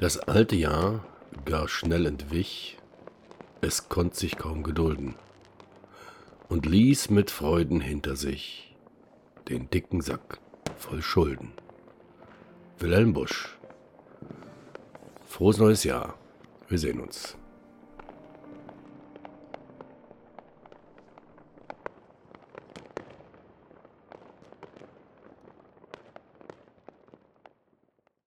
Das alte Jahr gar schnell entwich, es konnt sich kaum gedulden und ließ mit Freuden hinter sich den dicken Sack voll Schulden. Wilhelm Busch. Frohes neues Jahr. Wir sehen uns.